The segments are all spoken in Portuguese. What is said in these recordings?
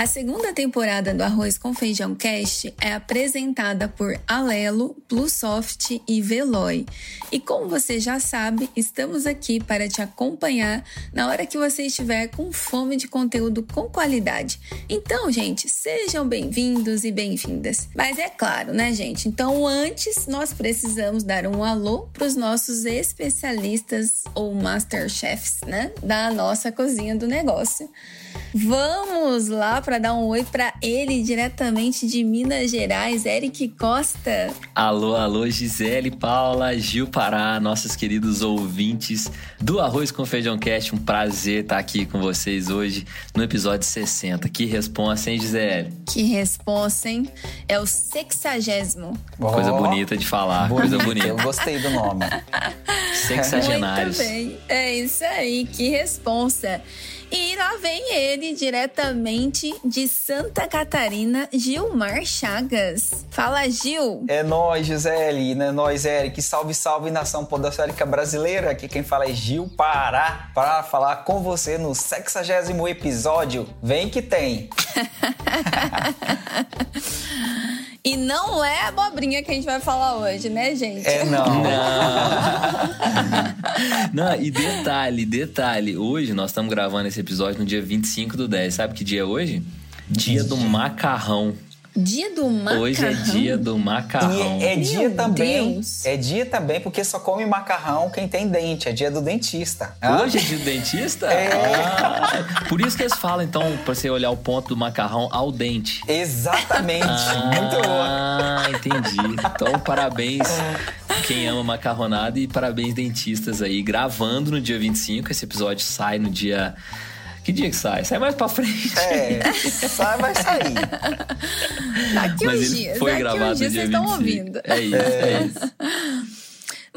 A segunda temporada do Arroz com Feijão Cast é apresentada por Alelo, Plusoft e Veloy. E como você já sabe, estamos aqui para te acompanhar na hora que você estiver com fome de conteúdo com qualidade. Então, gente, sejam bem-vindos e bem-vindas. Mas é claro, né, gente? Então, antes nós precisamos dar um alô para os nossos especialistas ou masterchefs, né, da nossa cozinha do negócio. Vamos lá para dar um oi para ele diretamente de Minas Gerais, Eric Costa. Alô, alô, Gisele, Paula, Gil Pará, nossos queridos ouvintes do Arroz com Feijão Cast. Um prazer estar aqui com vocês hoje no episódio 60. Que responsa, hein, Gisele? Que responsa, hein? É o sexagésimo. Oh, coisa bonita de falar, bonita. coisa bonita. Eu gostei do nome. Sexagenários. Muito bem. É isso aí, que responsa. E lá vem ele, diretamente de Santa Catarina, Gilmar Chagas. Fala, Gil. É nós, Gisele, né? Nós, Eric. Salve, salve, nação podosférica brasileira. Aqui quem fala é Gil Pará, para falar com você no 60 episódio. Vem que tem. E não é abobrinha que a gente vai falar hoje, né, gente? É, não. Não, não e detalhe, detalhe. Hoje nós estamos gravando esse episódio no dia 25 do 10. Sabe que dia é hoje? Dia do macarrão. Dia do macarrão. Hoje é dia do macarrão. E é dia Meu também. Deus. É dia também porque só come macarrão quem tem dente. É dia do dentista. Hoje é dia do dentista? É. Ah, por isso que eles falam, então, pra você olhar o ponto do macarrão ao dente. Exatamente. Ah, Muito bom. Ah, entendi. Então, parabéns quem ama macarronada e parabéns dentistas aí. Gravando no dia 25. Esse episódio sai no dia que dia que sai? Sai mais pra frente. É, sai, vai sair. Daqui uns dias. foi daqui gravado uns dias vocês estão 25. ouvindo. É isso, é isso.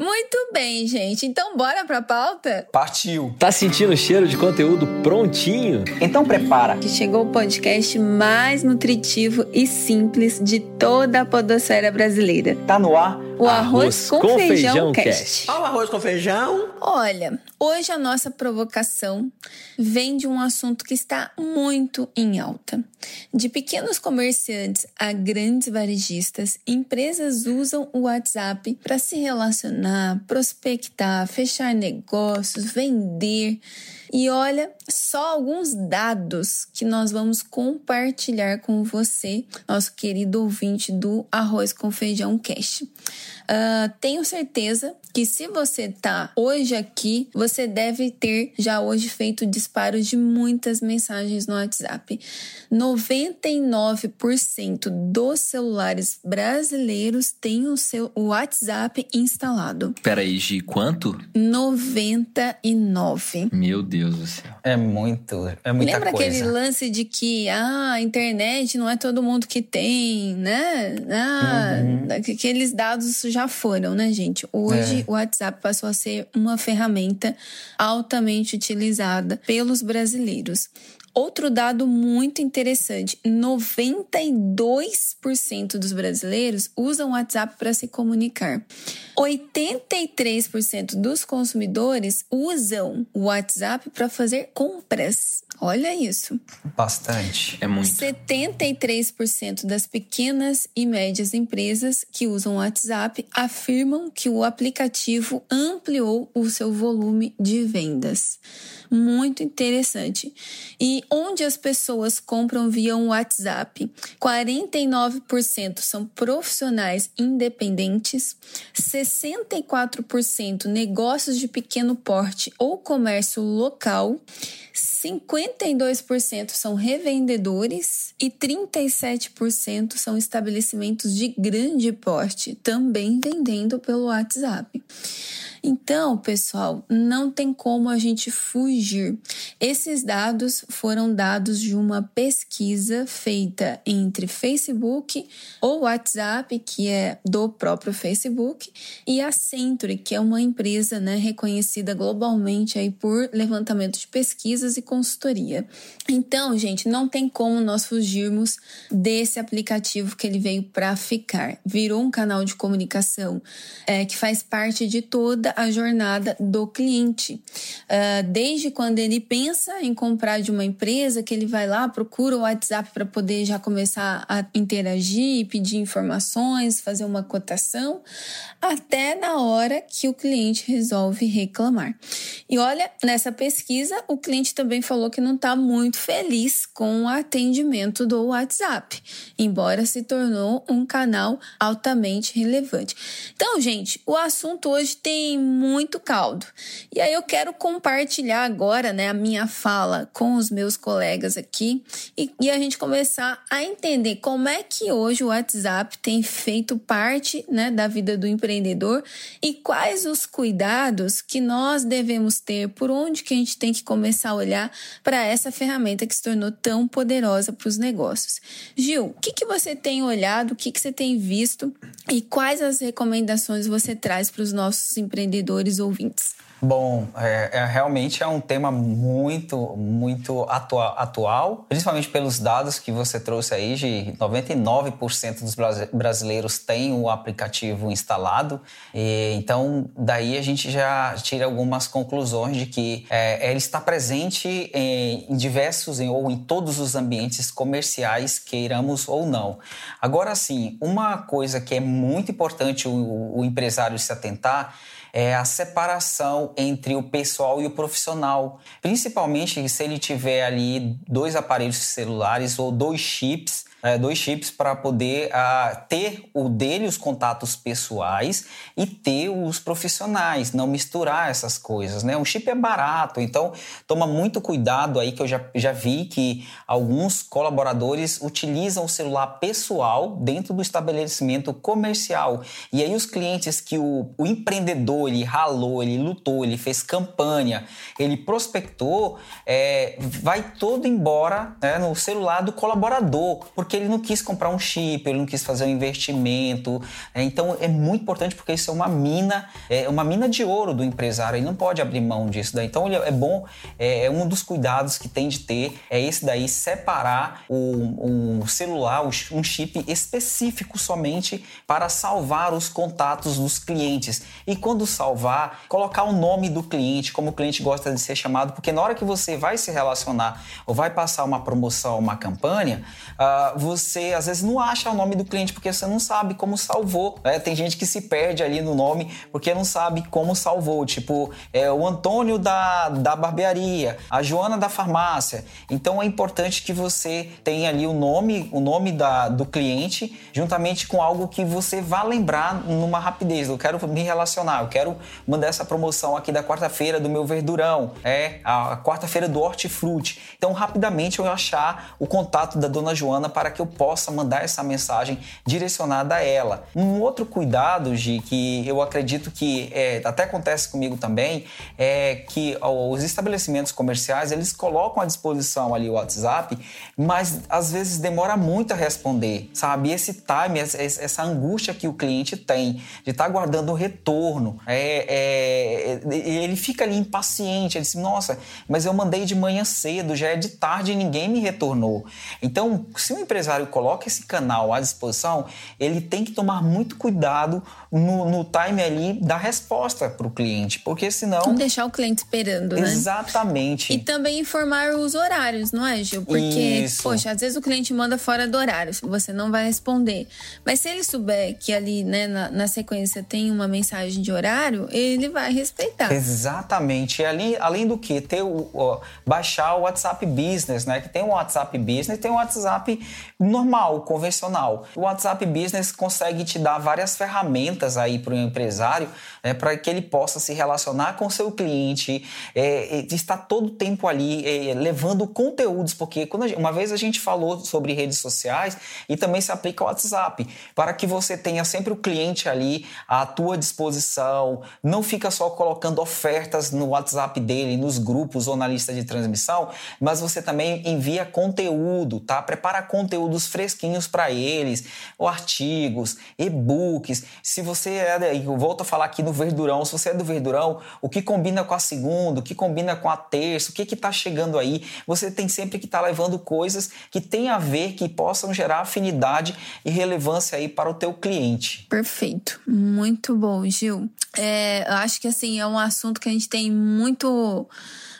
Muito bem, gente. Então, bora pra pauta? Partiu. Tá sentindo o cheiro de conteúdo prontinho? Então prepara. Que chegou o podcast mais nutritivo e simples de toda a podosfera brasileira. Tá no ar. O Arroz, com, Feijão, Cast. Ao Arroz com Feijão. Olha, hoje a nossa provocação vem de um assunto que está muito em alta. De pequenos comerciantes a grandes varejistas, empresas usam o WhatsApp para se relacionar, prospectar, fechar negócios, vender. E olha, só alguns dados que nós vamos compartilhar com você, nosso querido ouvinte do Arroz com Feijão Cash. Uh, tenho certeza que se você tá hoje aqui, você deve ter já hoje feito disparos de muitas mensagens no WhatsApp. 99% dos celulares brasileiros têm o seu WhatsApp instalado. Peraí, Gi, quanto? 99. Meu Deus do céu. É muito, é muita Lembra coisa. aquele lance de que ah, a internet não é todo mundo que tem, né? Ah, Uhum. Aqueles dados já foram, né, gente? Hoje É. o WhatsApp passou a ser uma ferramenta altamente utilizada pelos brasileiros. Outro dado muito interessante: 92% dos brasileiros usam o WhatsApp para se comunicar. 83% dos consumidores usam o WhatsApp para fazer compras. Olha isso. Bastante. É muito. 73% das pequenas e médias empresas que usam o WhatsApp afirmam que o aplicativo ampliou o seu volume de vendas. Muito interessante. E onde as pessoas compram via um WhatsApp? 49% são profissionais independentes, 64% negócios de pequeno porte ou comércio local, 52% são revendedores e 37% são estabelecimentos de grande porte, também vendendo pelo WhatsApp. Então, pessoal, não tem como a gente fugir. Esses dados foram dados de uma pesquisa feita entre Facebook ou WhatsApp, que é do próprio Facebook, e a Century, que é uma empresa né, reconhecida globalmente aí por levantamento de pesquisas e consultoria. Então, gente, não tem como nós fugirmos desse aplicativo que ele veio para ficar. Virou um canal de comunicação é, que faz parte de toda a jornada do cliente. Uh, desde quando ele pensa em comprar de uma empresa, que ele vai lá, procura o WhatsApp para poder já começar a interagir, pedir informações, fazer uma cotação, até na hora que o cliente resolve reclamar. E olha, nessa pesquisa, o cliente também falou que não está muito feliz com o atendimento do WhatsApp, embora se tornou um canal altamente relevante. Então, gente, o assunto hoje tem muito caldo. E aí eu quero compartilhar agora, né, a minha fala com os meus colegas aqui e, e a gente começar a entender como é que hoje o WhatsApp tem feito parte, né, da vida do empreendedor e quais os cuidados que nós devemos ter, por onde que a gente tem que começar a olhar para essa ferramenta que se tornou tão poderosa para os negócios. Gil, o que, que você tem olhado, o que, que você tem visto e quais as recomendações você traz para os nossos empreendedores ouvintes? Bom, é, é, realmente é um tema muito, muito atua, atual, principalmente pelos dados que você trouxe aí, de 99% dos brasileiros têm o aplicativo instalado. E, então, daí a gente já tira algumas conclusões de que é, ele está presente em, em diversos em, ou em todos os ambientes comerciais, queiramos ou não. Agora, sim, uma coisa que é muito importante o, o empresário se atentar é a separação entre o pessoal e o profissional. Principalmente se ele tiver ali dois aparelhos celulares ou dois chips é, dois chips para poder ter o dele, os contatos pessoais, e ter os profissionais, não misturar essas coisas, né? Um chip é barato, então toma muito cuidado aí que eu já, já vi que alguns colaboradores utilizam o celular pessoal dentro do estabelecimento comercial. E aí os clientes que o, o empreendedor, ele ralou, ele lutou, ele fez campanha, ele prospectou, é, vai todo embora né, no celular do colaborador, porque porque ele não quis comprar um chip, ele não quis fazer um investimento. Né? Então é muito importante porque isso é uma mina, é uma mina de ouro do empresário. Ele não pode abrir mão disso. Daí. Então é bom, é, é um dos cuidados que tem de ter é esse daí separar o, um celular, um chip específico somente para salvar os contatos dos clientes. E quando salvar, colocar o nome do cliente, como o cliente gosta de ser chamado, porque na hora que você vai se relacionar ou vai passar uma promoção, uma campanha, uh, você às vezes não acha o nome do cliente porque você não sabe como salvou. Né? Tem gente que se perde ali no nome porque não sabe como salvou. Tipo, é o Antônio da, da barbearia, a Joana da farmácia. Então é importante que você tenha ali o nome, o nome da, do cliente, juntamente com algo que você vá lembrar numa rapidez. Eu quero me relacionar, eu quero mandar essa promoção aqui da quarta-feira do meu verdurão, é a quarta-feira do hortifruti. Então, rapidamente eu achar o contato da dona Joana para que eu possa mandar essa mensagem direcionada a ela. Um outro cuidado, Gi, que eu acredito que é, até acontece comigo também, é que os estabelecimentos comerciais eles colocam à disposição ali o WhatsApp, mas às vezes demora muito a responder, sabe? Esse time, essa angústia que o cliente tem de estar tá guardando o retorno, é, é, ele fica ali impaciente, ele diz, nossa, mas eu mandei de manhã cedo, já é de tarde e ninguém me retornou. Então, se o empresário empresário coloca esse canal à disposição, ele tem que tomar muito cuidado no, no time ali da resposta para o cliente, porque senão. Não deixar o cliente esperando, né? Exatamente. E também informar os horários, não é, Gil? Porque, Isso. poxa, às vezes o cliente manda fora do horário, você não vai responder. Mas se ele souber que ali, né, na, na sequência tem uma mensagem de horário, ele vai respeitar. Exatamente. E além, além do que, ter o, o, baixar o WhatsApp Business, né? Que tem o WhatsApp Business e tem o WhatsApp normal, convencional. O WhatsApp Business consegue te dar várias ferramentas aí para o empresário né, para que ele possa se relacionar com seu cliente, é, estar todo o tempo ali é, levando conteúdos, porque gente, uma vez a gente falou sobre redes sociais e também se aplica ao WhatsApp, para que você tenha sempre o cliente ali à tua disposição, não fica só colocando ofertas no WhatsApp dele, nos grupos ou na lista de transmissão, mas você também envia conteúdo, tá? Prepara conteúdos fresquinhos para eles, ou artigos, e-books. Se você é, eu volto a falar aqui no Verdurão, se você é do Verdurão, o que combina com a segunda, o que combina com a terça, o que que tá chegando aí, você tem sempre que estar tá levando coisas que tem a ver, que possam gerar afinidade e relevância aí para o teu cliente. Perfeito, muito bom, Gil. É, eu acho que assim é um assunto que a gente tem muito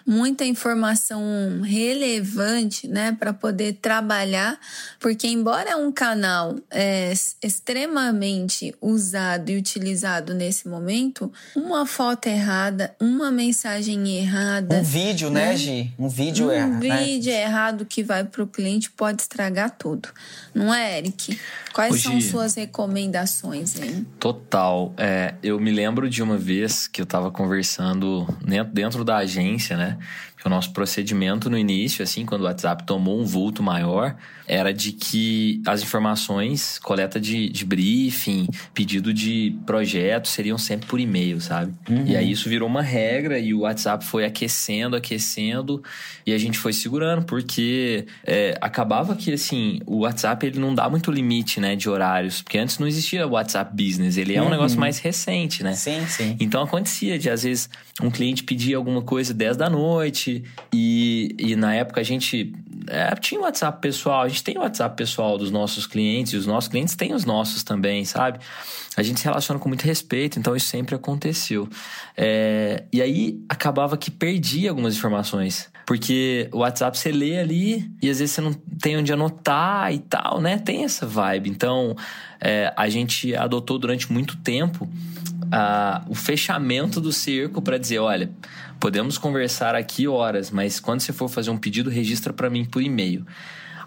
muita informação relevante, né, para poder trabalhar, porque embora é um canal é, extremamente usado e utilizado nesse momento, uma foto errada, uma mensagem errada, um vídeo, né, né Gi, um vídeo um errado, um vídeo né? errado que vai para o cliente pode estragar tudo, não é, Eric? Quais são suas recomendações, hein? Total. É, eu me lembro de uma vez que eu estava conversando dentro da agência, né? O nosso procedimento no início, assim, quando o WhatsApp tomou um vulto maior, era de que as informações, coleta de, de briefing, pedido de projeto, seriam sempre por e-mail, sabe? Uhum. E aí isso virou uma regra e o WhatsApp foi aquecendo, aquecendo e a gente foi segurando, porque é, acabava que, assim, o WhatsApp ele não dá muito limite, né, de horários, porque antes não existia o WhatsApp Business, ele é um uhum. negócio mais recente, né? Sim, sim. Então acontecia de, às vezes, um cliente pedir alguma coisa 10 da noite, e, e na época a gente é, tinha o WhatsApp pessoal, gente tem o WhatsApp pessoal dos nossos clientes e os nossos clientes têm os nossos também, sabe? A gente se relaciona com muito respeito, então isso sempre aconteceu. É, e aí acabava que perdia algumas informações, porque o WhatsApp você lê ali e às vezes você não tem onde anotar e tal, né? Tem essa vibe. Então é, a gente adotou durante muito tempo o fechamento do cerco para dizer: olha Podemos conversar aqui horas, mas quando você for fazer um pedido, registra para mim por e-mail.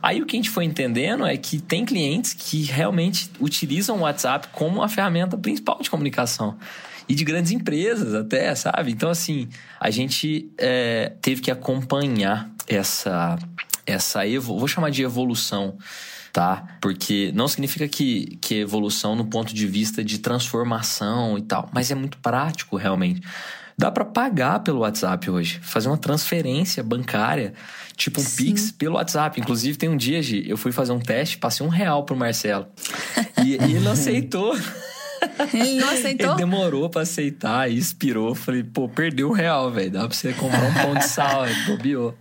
Aí o que a gente foi entendendo é que tem clientes que realmente utilizam o WhatsApp como a ferramenta principal de comunicação. E de grandes empresas até, sabe? Então, assim, a gente é, teve que acompanhar essa, essa evo, vou chamar de evolução, tá? Porque não significa que, que evolução no ponto de vista de transformação e tal, mas é muito prático realmente. Dá para pagar pelo WhatsApp hoje, fazer uma transferência bancária, tipo um Sim. Pix pelo WhatsApp. Inclusive, tem um dia, Gi, eu fui fazer um teste, passei um real pro Marcelo. e, e ele aceitou. Ele não aceitou? Ele demorou pra aceitar e expirou. Falei, pô, perdeu um real, velho. Dá pra você comprar um pão de sal, bobeou.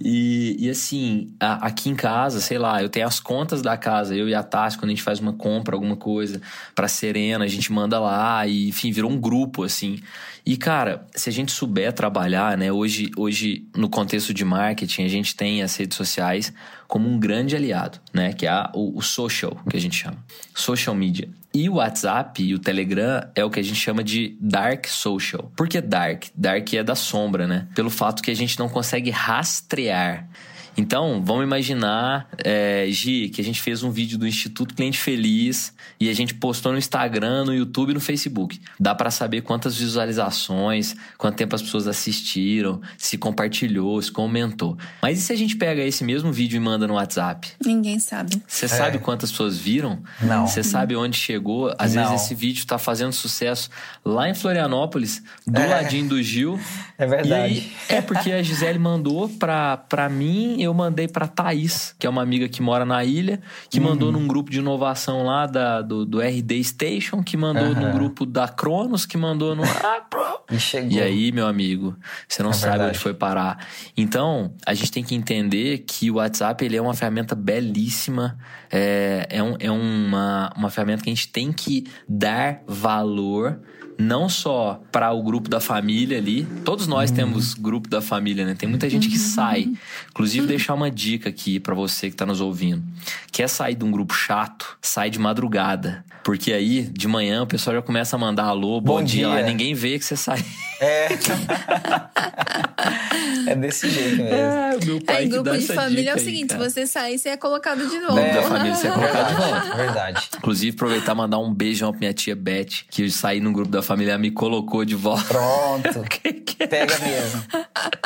E, e assim, a, aqui em casa, sei lá, eu tenho as contas da casa. Eu e a Tassi, quando a gente faz uma compra, alguma coisa pra Serena, a gente manda lá e, enfim, virou um grupo, assim. E, cara, se a gente souber trabalhar, né? Hoje, hoje no contexto de marketing, a gente tem as redes sociais como um grande aliado, né? Que é a, o, o social, que a gente chama. Social media. E o WhatsApp e o Telegram é o que a gente chama de dark social. Por que dark? Dark é da sombra, né? Pelo fato que a gente não consegue rastrear então, vamos imaginar, é, Gi, que a gente fez um vídeo do Instituto Cliente Feliz e a gente postou no Instagram, no YouTube e no Facebook. Dá para saber quantas visualizações, quanto tempo as pessoas assistiram, se compartilhou, se comentou. Mas e se a gente pega esse mesmo vídeo e manda no WhatsApp? Ninguém sabe. Você é. sabe quantas pessoas viram? Não. Você sabe onde chegou? Às Não. vezes esse vídeo tá fazendo sucesso lá em Florianópolis, do é. ladinho do Gil. É verdade. Aí, é porque a Gisele mandou pra, pra mim eu mandei para Thaís, que é uma amiga que mora na ilha, que uhum. mandou num grupo de inovação lá da, do, do RD Station, que mandou uhum. num grupo da Cronos, que mandou no. Ah, e, chegou. e aí, meu amigo, você não é sabe verdade. onde foi parar. Então, a gente tem que entender que o WhatsApp ele é uma ferramenta belíssima, é, é, um, é uma, uma ferramenta que a gente tem que dar valor não só para o grupo da família ali. Todos nós Uhum. temos grupo da família, né? Tem muita gente que sai. Inclusive, deixar uma dica aqui para você que tá nos ouvindo. Quer sair de um grupo chato? Sai de madrugada. Porque aí, de manhã, o pessoal já começa a mandar alô, bom, Bom dia. dia. e ninguém vê que você sai. É. é desse jeito mesmo. É, meu É, em grupo de família é o seguinte: se você sair, você é colocado de novo. Grupo da família, você é colocado de volta. Verdade, verdade. Inclusive, aproveitar e mandar um beijão pra minha tia Beth, que eu saí no grupo da família, ela me colocou de volta. Pronto. É? Pega mesmo.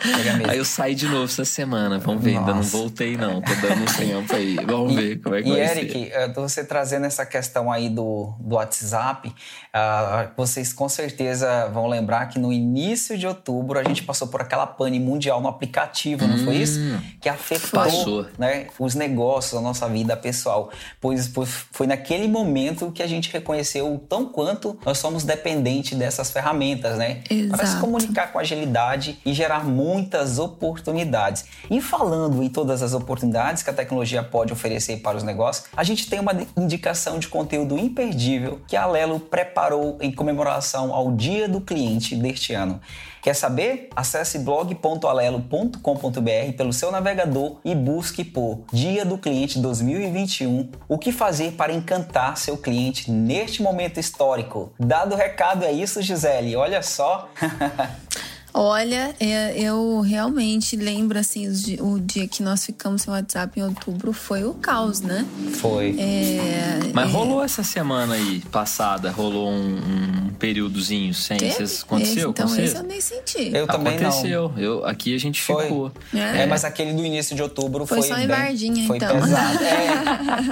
Pega mesmo. Aí eu saí de novo essa semana. Vamos ver, ainda não Nossa. voltei, não. Tô dando um tempo aí. Vamos ver como é que E vai Eric, ser. eh, você trazendo essa questão aí do, do WhatsApp, ah, vocês com certeza vão lembrar que no início de outubro a gente passou por aquela pane mundial no aplicativo, não foi isso? Que afetou Hum. Né, os negócios, a nossa vida pessoal. Pois, foi naquele momento que a gente reconheceu o tão quanto nós somos dependentes dessas ferramentas, né? Para se Exato. comunicar com agilidade e gerar muitas oportunidades. E falando em todas as oportunidades que a tecnologia pode oferecer para os negócios, a gente tem uma indicação de conteúdo imperdível que a Alelo preparou em comemoração ao Dia do Cliente deste ano. Quer saber? Acesse blog.alelo.com.br pelo seu navegador e busque por Dia do Cliente 2021. O que fazer para encantar seu cliente neste momento histórico? Dado o recado, é isso, Gisele. Olha só. Olha, é, eu realmente lembro assim, o dia que nós ficamos sem WhatsApp em outubro foi o caos, né? Foi. É, Mas rolou essa semana aí, passada, rolou um, um períodozinho sem. teve? Vocês, aconteceu Esse, então com vocês? esse eu nem senti. Eu também não. Aconteceu. Eu, aqui a gente Foi. ficou. É. É, mas aquele do início de outubro Foi foi. só em bem- foi então. pesado.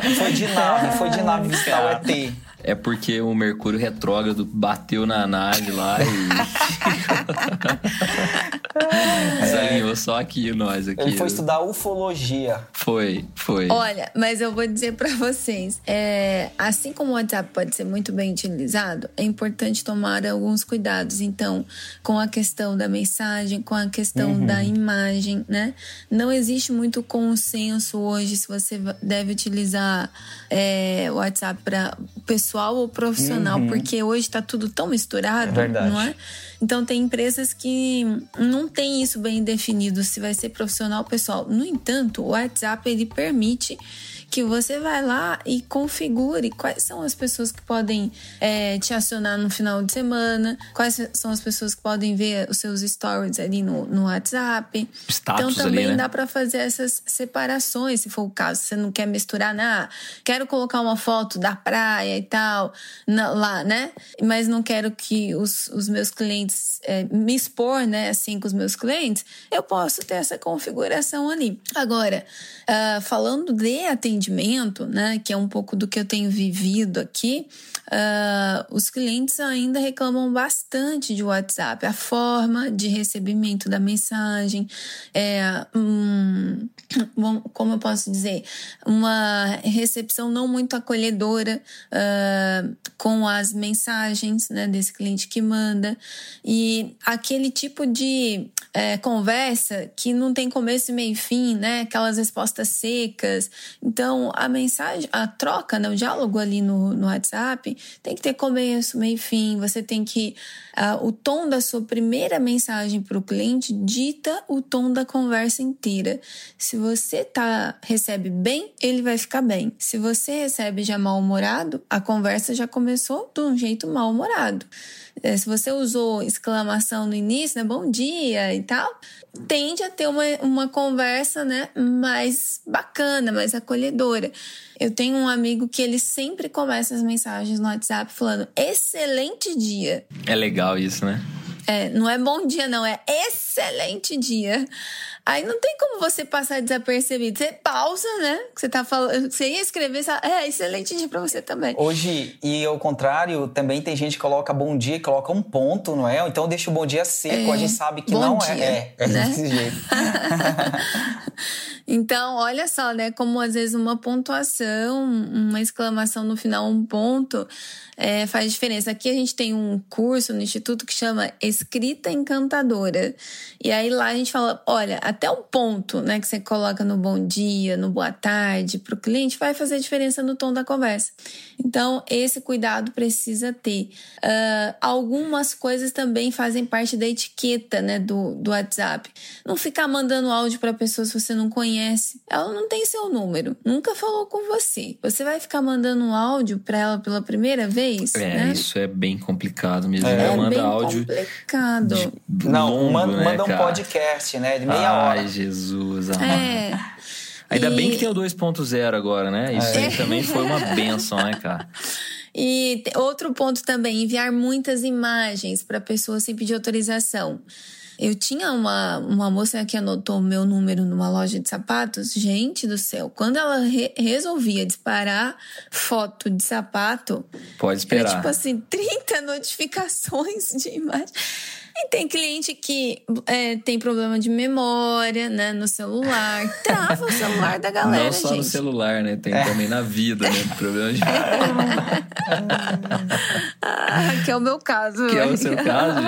É, foi de nave, foi de nave visitar o ET. É porque o Mercúrio retrógrado bateu na nave lá e. Desalinhou só aqui, nós aqui. Ele foi estudar ufologia. Foi, foi. Olha, mas eu vou dizer pra vocês, é, assim como o WhatsApp pode ser muito bem utilizado, é importante tomar alguns cuidados. Então, com a questão da mensagem, com a questão da imagem, né? Não existe muito consenso hoje se você deve utilizar é, o WhatsApp para pessoal ou profissional, porque hoje tá tudo tão misturado, É verdade. não é? Então tem empresas que não tem isso bem definido se vai ser profissional ou pessoal. No entanto, o WhatsApp ele permite que você vai lá e configure quais são as pessoas que podem é, te acionar no final de semana, quais são as pessoas que podem ver os seus stories ali no, no WhatsApp. Status então também ali, né? dá para fazer essas separações, se for o caso. Você não quer misturar, né? quero colocar uma foto da praia e tal na- lá, né? Mas não quero que os, os meus clientes é, me expor, né? Assim com os meus clientes, eu posso ter essa configuração ali. Agora, ah, falando de atendimento, né? Que é um pouco do que eu tenho vivido aqui, ah, os clientes ainda reclamam bastante de WhatsApp, a forma de recebimento da mensagem, é, bom, como eu posso dizer, uma recepção não muito acolhedora ah, com as mensagens né, desse cliente que manda e aquele tipo de é, conversa que não tem começo, meio e fim, né? Aquelas respostas secas. Então, a mensagem, a troca, né, o diálogo ali no, no WhatsApp tem que ter começo, meio fim. Você tem que. ah, o tom da sua primeira mensagem para o cliente dita o tom da conversa inteira. Se você tá, recebe bem, ele vai ficar bem. Se você recebe já mal-humorado, a conversa já começou de um jeito mal-humorado. É, se você usou exclamação no início, né? Bom dia e tal, tende a ter uma, uma conversa, né? Mais bacana, mais acolhedora. Eu tenho um amigo que ele sempre começa as mensagens no WhatsApp falando excelente dia. É legal isso, né? É, não é bom dia, não, é excelente dia. Aí não tem como você passar desapercebido. Você pausa, né? Que você tá falando. Você ia escrever, você fala, é excelente dia pra você também. Hoje, e ao contrário, também tem gente que coloca bom dia, coloca um ponto, não é? Então deixa o bom dia seco, É, a gente sabe que não dia, é. É, é né? desse jeito. Então, olha só, né? Como às vezes uma pontuação, uma exclamação no final, um ponto, é, faz diferença. Aqui a gente tem um curso no Instituto que chama Escrita Encantadora. E aí lá a gente fala: olha, a até um ponto, né, que você coloca no bom dia, no boa tarde para o cliente, vai fazer diferença no tom da conversa. Então, esse cuidado precisa ter. Uh, algumas coisas também fazem parte da etiqueta, né, do, do WhatsApp. Não ficar mandando áudio para pessoas que você não conhece. Ela não tem seu número, nunca falou com você. Você vai ficar mandando um áudio para ela pela primeira vez? É, né? isso é bem complicado mesmo. É, é manda bem áudio complicado. De, não, longo, manda, né, manda um podcast, né, de meia Ai, hora. Ai, Jesus. É. Ainda e... bem que tem o 2.0 agora, né? Isso é. aí também foi uma benção, né, cara? E outro ponto também, enviar muitas imagens para pessoas sem pedir autorização. Eu tinha uma, uma moça que anotou o meu número numa loja de sapatos. Gente do céu, quando ela re resolvia disparar foto de sapato, pode esperar. Era tipo assim, 30 notificações de imagem. E tem cliente que é, tem problema de memória, né, no celular. Trava o celular da galera, Não só gente. no celular, né? Tem é. também na vida, né? Problema de ah, que é o meu caso. Que é o seu caso.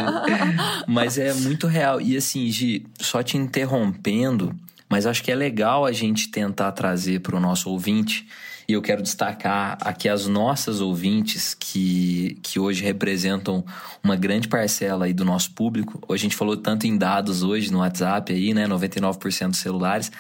Mas é muito real. E assim, Gi, só te interrompendo, mas acho que é legal a gente tentar trazer para o nosso ouvinte e eu quero destacar aqui as nossas ouvintes que, que hoje representam uma grande parcela aí do nosso público. A gente falou tanto em dados hoje no WhatsApp aí, né? 99% dos celulares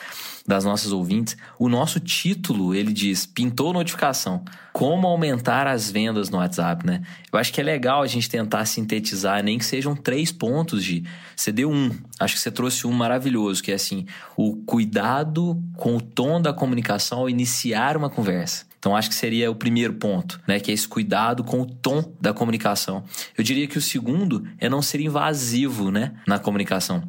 das nossas ouvintes. O nosso título, ele diz: pintou notificação. Como aumentar as vendas no WhatsApp, né? Eu acho que é legal a gente tentar sintetizar, nem que sejam três pontos de. Você deu um, acho que você trouxe um maravilhoso, que é assim: o cuidado com o tom da comunicação ao iniciar uma conversa. Então acho que seria o primeiro ponto, né? Que é esse cuidado com o tom da comunicação. Eu diria que o segundo é não ser invasivo, né? Na comunicação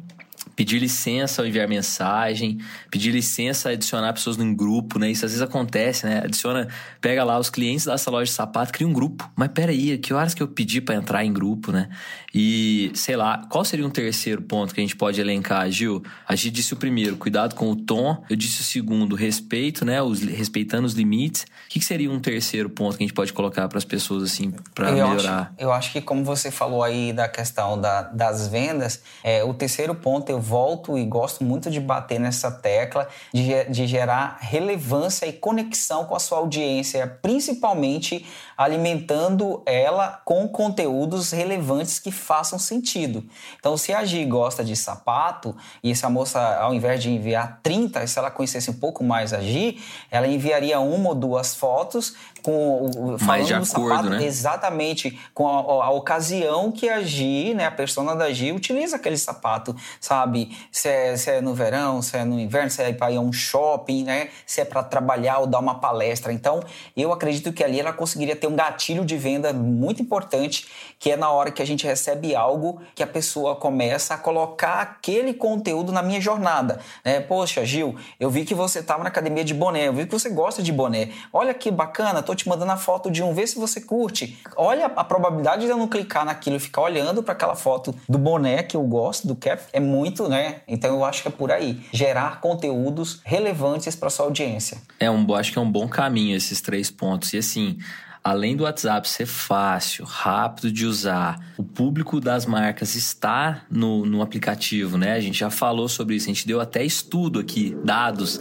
pedir licença ao enviar mensagem, pedir licença a adicionar pessoas num grupo, né? Isso às vezes acontece, né? Adiciona, pega lá os clientes dessa loja de sapato, cria um grupo. Mas peraí, que horas que eu pedi para entrar em grupo, né? E, sei lá, qual seria um terceiro ponto que a gente pode elencar, Gil? A gente disse o primeiro, cuidado com o tom. Eu disse o segundo, respeito, né? Os, respeitando os limites. O que, seria um terceiro ponto que a gente pode colocar para as pessoas, assim, para melhorar? Acho, eu acho que, como você falou aí da questão da, das vendas, é, o terceiro ponto eu volto e gosto muito de bater nessa tecla de, de gerar relevância e conexão com a sua audiência, principalmente alimentando ela com conteúdos relevantes que façam sentido. Então, se a Gi gosta de sapato e essa moça, ao invés de enviar 30, se ela conhecesse um pouco mais a Gi, ela enviaria uma ou duas fotos com o mais de acordo, sapato, né? exatamente com a, a, a, ocasião que a Gi, né, a persona da Gi utiliza aquele sapato, sabe? Se é, se é no verão, se é no inverno, se é para ir a um shopping, né? Se é para trabalhar ou dar uma palestra. Então, eu acredito que ali ela conseguiria ter um gatilho de venda muito importante, que é na hora que a gente recebe algo que a pessoa começa a colocar aquele conteúdo na minha jornada, né? Poxa, Gil, eu vi que você estava na academia de boné, eu vi que você gosta de boné. Olha que bacana, tô te mandando a foto de um, vê se você curte. Olha a probabilidade de eu não clicar naquilo e ficar olhando para aquela foto do boné que eu gosto, do cap, é muito, né? Então eu acho que é por aí. Gerar conteúdos relevantes para sua audiência. É um, acho que é um bom caminho esses três pontos. E assim, além do WhatsApp ser fácil, rápido de usar, o público das marcas está no, no aplicativo, né? A gente já falou sobre isso, a gente deu até estudo aqui, dados.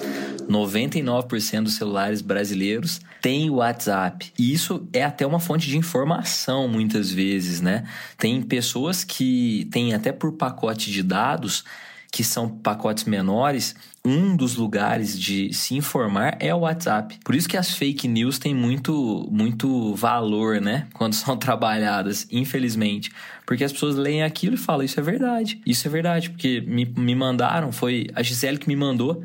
99% dos celulares brasileiros têm o WhatsApp. E isso é até uma fonte de informação, muitas vezes, né? Tem pessoas que têm até por pacote de dados que são pacotes menores, um dos lugares de se informar é o WhatsApp. Por isso que as fake news têm muito, muito valor, né? Quando são trabalhadas, infelizmente. Porque as pessoas leem aquilo e falam, isso é verdade. Isso é verdade, porque me, me mandaram, foi a Gisele que me mandou.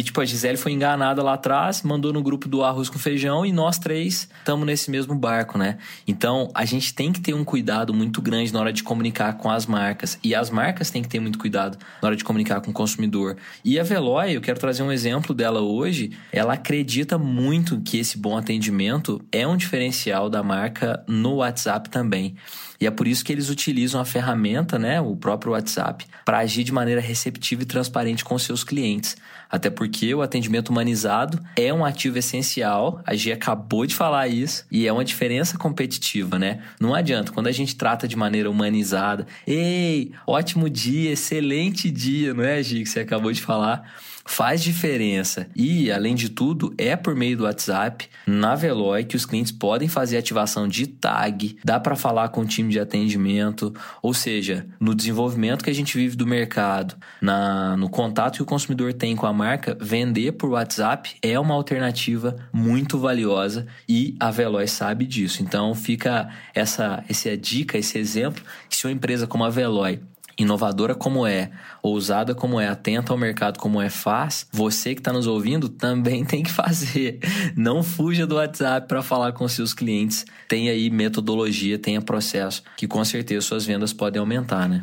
E, tipo, a Gisele foi enganada lá atrás, mandou no grupo do arroz com feijão e nós três estamos nesse mesmo barco, né? Então, a gente tem que ter um cuidado muito grande na hora de comunicar com as marcas. E as marcas têm que ter muito cuidado na hora de comunicar com o consumidor. E a Veloy, eu quero trazer um exemplo dela hoje. Ela acredita muito que esse bom atendimento é um diferencial da marca no WhatsApp também. E é por isso que eles utilizam a ferramenta, né, o próprio WhatsApp, para agir de maneira receptiva e transparente com seus clientes. Até porque o atendimento humanizado é um ativo essencial. A Gia acabou de falar isso e é uma diferença competitiva, né? Não adianta quando a gente trata de maneira humanizada. Ei, ótimo dia, excelente dia, não é, Gia, que você acabou de falar? Faz diferença. E, além de tudo, é por meio do WhatsApp, na Veloy, que os clientes podem fazer ativação de tag, dá para falar com o time de atendimento, ou seja, no desenvolvimento que a gente vive do mercado, na, no contato que o consumidor tem com a marca, vender por WhatsApp é uma alternativa muito valiosa e a Veloy sabe disso. Então, fica essa, essa dica, esse exemplo, que se uma empresa como a Veloy inovadora como é, ousada como é, atenta ao mercado como é, faz, você que está nos ouvindo também tem que fazer. Não fuja do WhatsApp para falar com seus clientes. Tem aí metodologia, tenha processo, que com certeza suas vendas podem aumentar, né?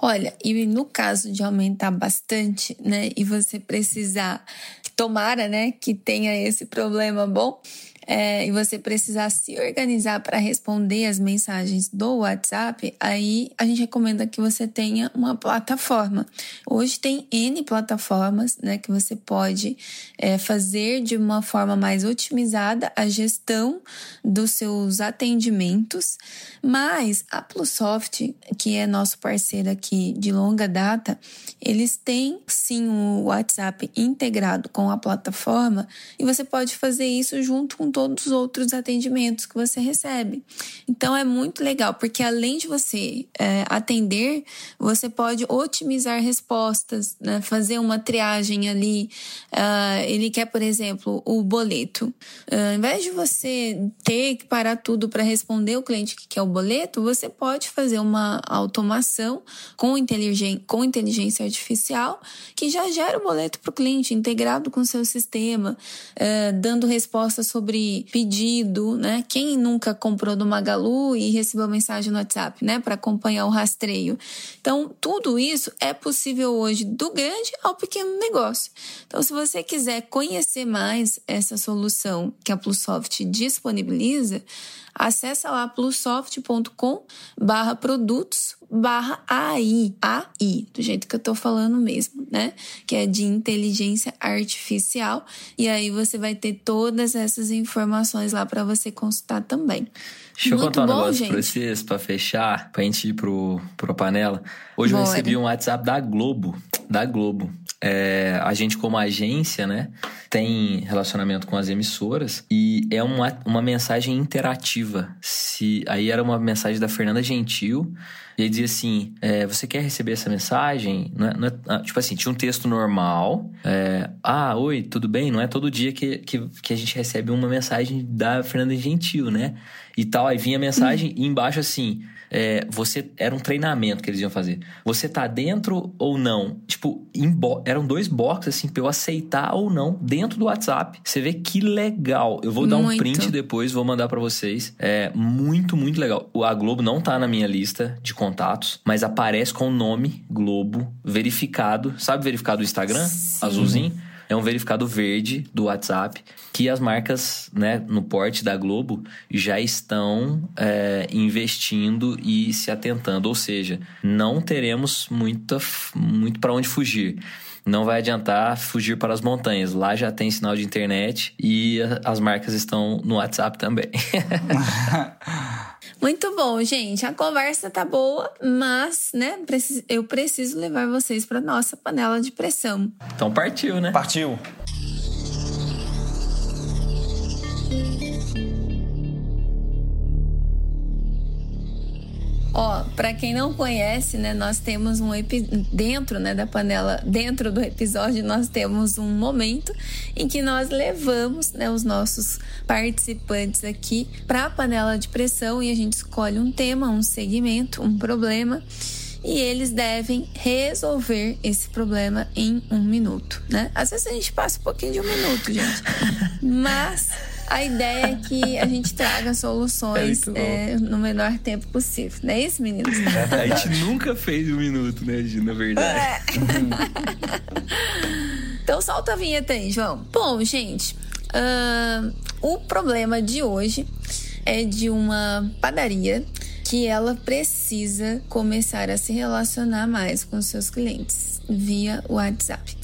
Olha, e no caso de aumentar bastante, né, e você precisar, tomara, né, que tenha esse problema bom, é, e você precisar se organizar para responder as mensagens do WhatsApp, aí a gente recomenda que você tenha uma plataforma. Hoje tem N plataformas né, que você pode é, fazer de uma forma mais otimizada a gestão dos seus atendimentos, mas a Plusoft, que é nosso parceiro aqui de longa data, eles têm sim o WhatsApp integrado com a plataforma e você pode fazer isso junto com todos os outros atendimentos que você recebe. Então é muito legal, porque além de você é, atender, você pode otimizar respostas, né? fazer uma triagem ali. Uh, ele quer, por exemplo, o boleto. Uh, ao invés de você ter que parar tudo para responder o cliente que quer o boleto, você pode fazer uma automação com, inteligência, com inteligência artificial que já gera o boleto para o cliente, integrado com o seu sistema, uh, dando respostas sobre pedido, né? Quem nunca comprou do Magalu e recebeu mensagem no WhatsApp, né? Para acompanhar o rastreio. Então, tudo isso é possível hoje, do grande ao pequeno negócio. Então, se você quiser conhecer mais essa solução que a Plusoft disponibiliza, acessa lá plussoft.com barra produtos barra AI, AI, do jeito que eu tô falando mesmo, né? Que é de inteligência artificial. E aí você vai ter todas essas informações lá para você consultar também. Deixa eu contar um bom, negócio gente. pra vocês, pra fechar, pra gente ir pro, pro panela. Hoje Bora. eu recebi um WhatsApp da Globo, da Globo. É, a gente, como agência, né, tem relacionamento com as emissoras e é uma, uma mensagem interativa. Se, aí era uma mensagem da Fernanda Gentil e aí dizia assim: é, você quer receber essa mensagem? Não é, não é, ah, tipo assim, tinha um texto normal. É, ah, oi, tudo bem? Não é todo dia que, que, que, a gente recebe uma mensagem da Fernanda Gentil, né? E tal. Aí vinha a mensagem e embaixo assim: é, você era um treinamento que eles iam fazer. Você tá dentro ou não? Tipo, eram dois boxes assim pra eu aceitar ou não dentro do WhatsApp. Você vê que legal. Eu vou dar muito. um print depois, vou mandar para vocês. É muito, muito legal. A Globo não tá na minha lista de contatos, mas aparece com o nome Globo verificado. Sabe verificado do Instagram? Sim. Azulzinho é um verificado verde do WhatsApp que as marcas, né, no porte da Globo já estão é, investindo e se atentando. Ou seja, não teremos muita, muito para onde fugir não vai adiantar fugir para as montanhas. Lá já tem sinal de internet e as marcas estão no WhatsApp também. Muito bom, gente. A conversa tá boa, mas, né, eu preciso levar vocês para nossa panela de pressão. Então partiu, né? Partiu. Ó, para quem não conhece, né, nós temos um dentro, né, da panela, dentro do episódio nós temos um momento em que nós levamos, né, os nossos participantes aqui para a panela de pressão e a gente escolhe um tema, um segmento, um problema e eles devem resolver esse problema em um minuto, né? Às vezes a gente passa um pouquinho de um minuto, gente, mas a ideia é que a gente traga soluções é é, no menor tempo possível. Não é isso, meninos? É a gente nunca fez um minuto, né, Gina? Na verdade. É. então solta a vinheta aí, João. Bom, gente, uh, o problema de hoje é de uma padaria que ela precisa começar a se relacionar mais com seus clientes via WhatsApp.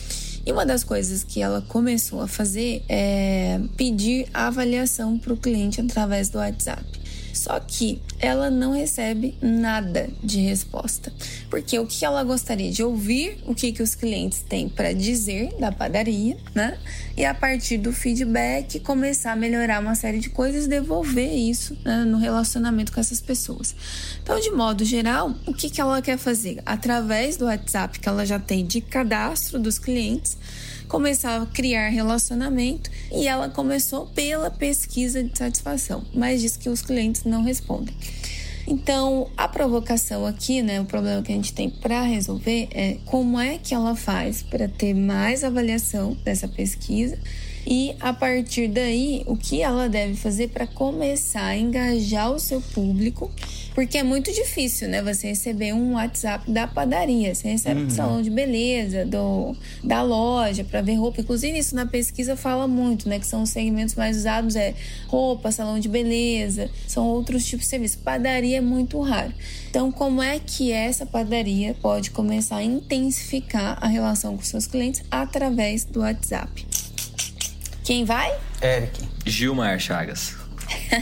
E uma das coisas que ela começou a fazer é pedir avaliação para o cliente através do WhatsApp. Só que ela não recebe nada de resposta. Porque o que ela gostaria de ouvir, o que, que os clientes têm para dizer da padaria, né? E a partir do feedback começar a melhorar uma série de coisas, devolver isso né, no relacionamento com essas pessoas. Então, de modo geral, o que, que ela quer fazer? Através do WhatsApp que ela já tem de cadastro dos clientes, começar a criar relacionamento e ela começou pela pesquisa de satisfação, mas diz que os clientes não respondem. Então, a provocação aqui, né, o problema que a gente tem para resolver é como é que ela faz para ter mais avaliação dessa pesquisa e a partir daí, o que ela deve fazer para começar a engajar o seu público porque é muito difícil, né? Você receber um WhatsApp da padaria. Você recebe uhum. do salão de beleza, do, da loja, para ver roupa. Inclusive, isso na pesquisa fala muito, né? Que são os segmentos mais usados: é roupa, salão de beleza, são outros tipos de serviço. Padaria é muito raro. Então, como é que essa padaria pode começar a intensificar a relação com seus clientes através do WhatsApp? Quem vai? Eric. Gilmar Chagas.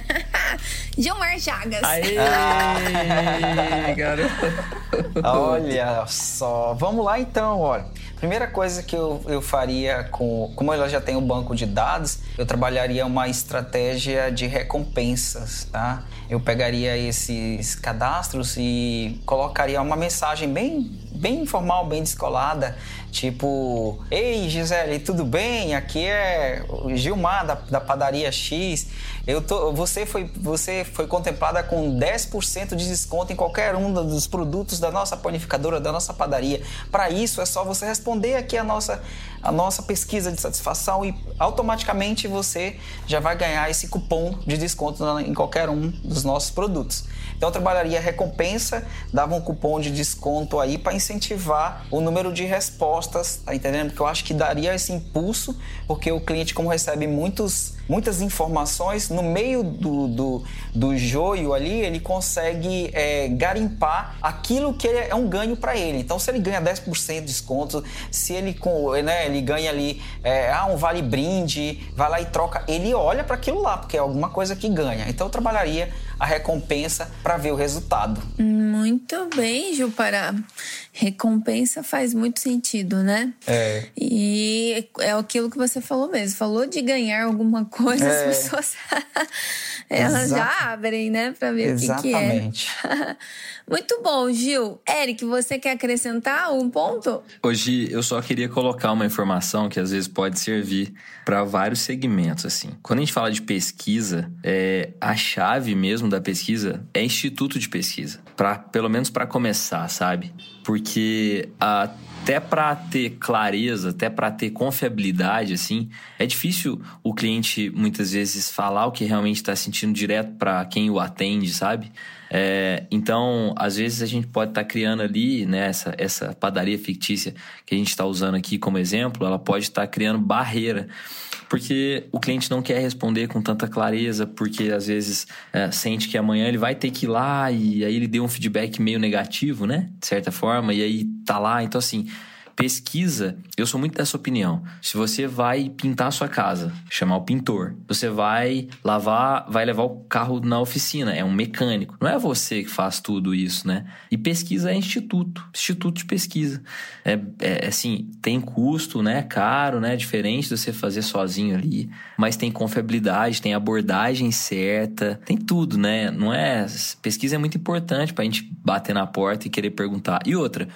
Gilmar Chagas. Aê, garoto. Olha só. Vamos lá então, olha. Primeira coisa que eu, eu faria com. Como ela já tem um banco de dados, eu trabalharia uma estratégia de recompensas, tá? Eu pegaria esses cadastros e colocaria uma mensagem bem, bem informal, bem descolada, tipo: Ei Gisele, tudo bem? Aqui é Gilmar da, da padaria X. Eu tô, você, foi, você foi contemplada com 10% de desconto em qualquer um dos produtos da nossa panificadora, da nossa padaria. Para isso, é só você responder aqui a nossa, a nossa pesquisa de satisfação e automaticamente você já vai ganhar esse cupom de desconto em qualquer um dos nossos produtos. Então eu trabalharia recompensa, dava um cupom de desconto aí para incentivar o número de respostas, tá entendendo? Porque eu acho que daria esse impulso, porque o cliente, como recebe muitos, muitas informações, no meio do, do, do joio ali, ele consegue é, garimpar aquilo que é um ganho para ele. Então, se ele ganha 10% de desconto, se ele, com, né, ele ganha ali é, ah, um vale brinde, vai lá e troca, ele olha para aquilo lá, porque é alguma coisa que ganha. Então, eu trabalharia a recompensa para ver o resultado. Muito bem, Gil Pará. Recompensa faz muito sentido, né? É. E é aquilo que você falou mesmo. Falou de ganhar alguma coisa, é. as pessoas elas já abrem, né, para ver Exatamente. o que, que é. Muito bom, Gil. Eric, você quer acrescentar um ponto? Hoje eu só queria colocar uma informação que às vezes pode servir para vários segmentos. assim. Quando a gente fala de pesquisa, é, a chave mesmo da pesquisa é instituto de pesquisa, para pelo menos para começar, sabe? Porque até para ter clareza, até para ter confiabilidade, assim, é difícil o cliente muitas vezes falar o que realmente está sentindo direto para quem o atende, sabe? É, então, às vezes a gente pode estar tá criando ali, né, essa, essa padaria fictícia que a gente está usando aqui como exemplo, ela pode estar tá criando barreira. Porque o cliente não quer responder com tanta clareza, porque às vezes é, sente que amanhã ele vai ter que ir lá e aí ele deu um feedback meio negativo, né? De certa forma, e aí tá lá. Então, assim, Pesquisa, eu sou muito dessa opinião. Se você vai pintar a sua casa, chamar o pintor, você vai lavar, vai levar o carro na oficina, é um mecânico. Não é você que faz tudo isso, né? E pesquisa é instituto, instituto de pesquisa. É, é assim, tem custo, né? Caro, né? Diferente de você fazer sozinho ali, mas tem confiabilidade, tem abordagem certa, tem tudo, né? Não é. Pesquisa é muito importante pra gente bater na porta e querer perguntar. E outra,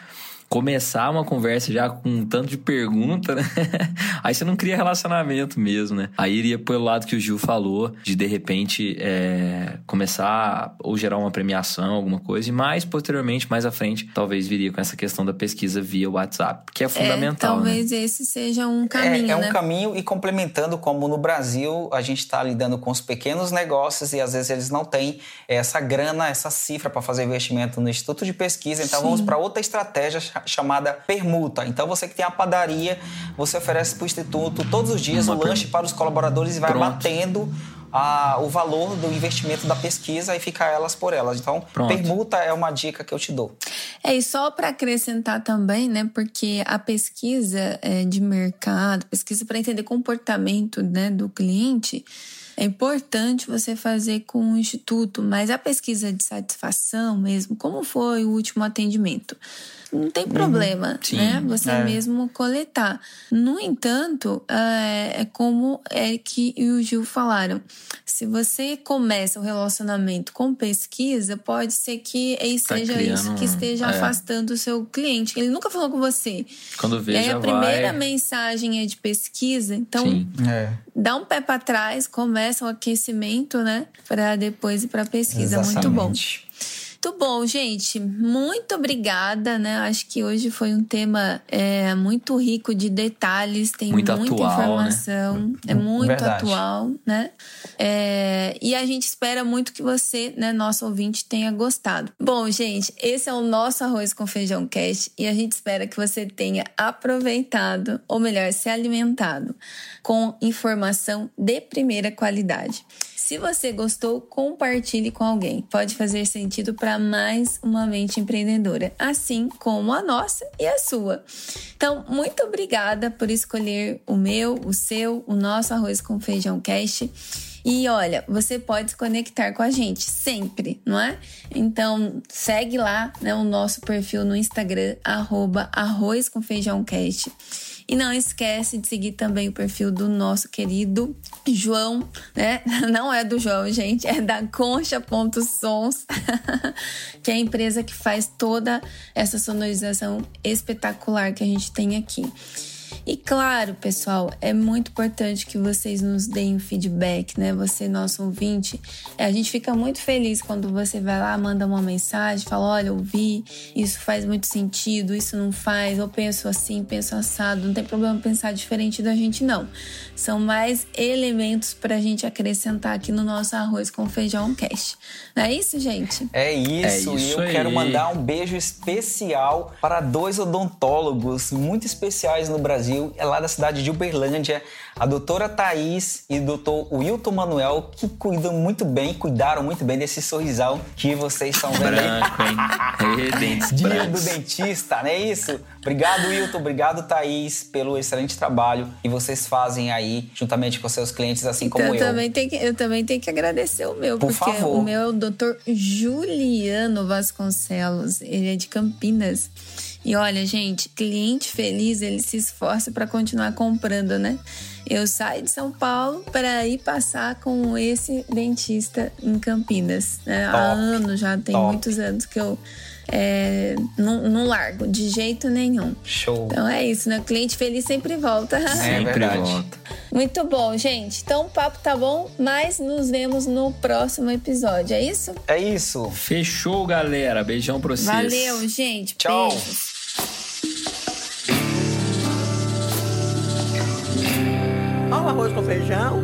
começar uma conversa já com um tanto de pergunta, né? Aí você não cria relacionamento mesmo, né? Aí iria pelo lado que o Gil falou, de de repente é, começar ou gerar uma premiação, alguma coisa, e mais posteriormente, mais à frente, talvez viria com essa questão da pesquisa via WhatsApp, que é, é fundamental. É, talvez né? esse seja um caminho. É, é um né? caminho e complementando, como no Brasil a gente está lidando com os pequenos negócios e às vezes eles não têm essa grana, essa cifra para fazer investimento no Instituto de Pesquisa, então Sim. vamos para outra estratégia chamada permuta. Então você que tem a padaria, você oferece para o instituto todos os dias Uma o lanche para os colaboradores e vai Pronto. batendo a, o valor do investimento da pesquisa e ficar elas por elas. Então, Pronto. permuta é uma dica que eu te dou. É, e só para acrescentar também, né, porque a pesquisa é, de mercado, pesquisa para entender comportamento né, do cliente, é importante você fazer com o instituto, mas a pesquisa de satisfação mesmo, como foi o último atendimento? Não tem problema, Sim, né? Você é. mesmo coletar. No entanto, é, é como Eric e o Gil falaram. Se você começa o relacionamento com pesquisa, pode ser que Tá seja criando isso que esteja é. afastando o seu cliente. Ele nunca falou com você. Quando vê, e aí já a primeira vai. mensagem é de pesquisa, então Sim. É. dá um pé para trás, começa o aquecimento, né? Para depois ir para pesquisa. Muito bom. Muito bom, gente. Muito obrigada, né? Acho que hoje foi um tema é, muito rico de detalhes, tem Muito muita atual, informação, é muito Verdade. atual, né? É, e a gente espera muito que você, né, nosso ouvinte, tenha gostado. Bom, gente, esse é o nosso Arroz com Feijão Cast e a gente espera que você tenha aproveitado, ou melhor, se alimentado com informação de primeira qualidade. Se você gostou, compartilhe com alguém. Pode fazer sentido para mais uma mente empreendedora, assim como a nossa e a sua. Então, muito obrigada por escolher o meu, o seu, o nosso arroz com feijão cast. E olha, você pode se conectar com a gente sempre, não é? Então, segue lá né, o nosso perfil no Instagram, arroba arroz com feijão cast. E não esquece de seguir também o perfil do nosso querido João, né? Não é do João, gente, é da Concha.sons, que é a empresa que faz toda essa sonorização espetacular que a gente tem aqui. E claro, pessoal, é muito importante que vocês nos deem feedback, né? Você, nosso ouvinte. A gente fica muito feliz quando você vai lá, manda uma mensagem, fala: olha, ouvi, isso faz muito sentido, isso não faz, eu penso assim, penso assado. Não tem problema pensar diferente da gente, não. São mais elementos pra gente acrescentar aqui no nosso arroz com feijão cast. Não é isso, gente? É isso, É e isso eu quero aí. mandar um beijo especial para dois odontólogos muito especiais no Brasil, é lá da cidade de Uberlândia, a doutora Thaís e o doutor Wilton Manuel, que cuidam muito bem, cuidaram muito bem desse sorrisão que vocês estão vendo aí. Branco, hein? Dia do dentista, não é isso? Obrigado, Wilton. Obrigado, Thaís, pelo excelente trabalho que vocês fazem aí, juntamente com seus clientes, assim como Então, eu, eu. também tenho que, eu também tenho que agradecer o meu, Por porque favor. o meu é o doutor Juliano Vasconcelos, ele é de Campinas. E olha, gente, cliente feliz, ele se esforça para continuar comprando, né? Eu saio de São Paulo para ir passar com esse dentista em Campinas. né? Há Top, anos já, tem top. muitos anos que eu é, não, não largo de jeito nenhum. Show. Então é isso, né? Cliente feliz sempre volta. Sempre verdade. volta. Muito bom, gente. Então o papo tá bom, mas nos vemos no próximo episódio, é isso? É isso. Fechou, galera. Beijão pra vocês. Valeu, gente. Tchau. Beijos. Ó o arroz com feijão.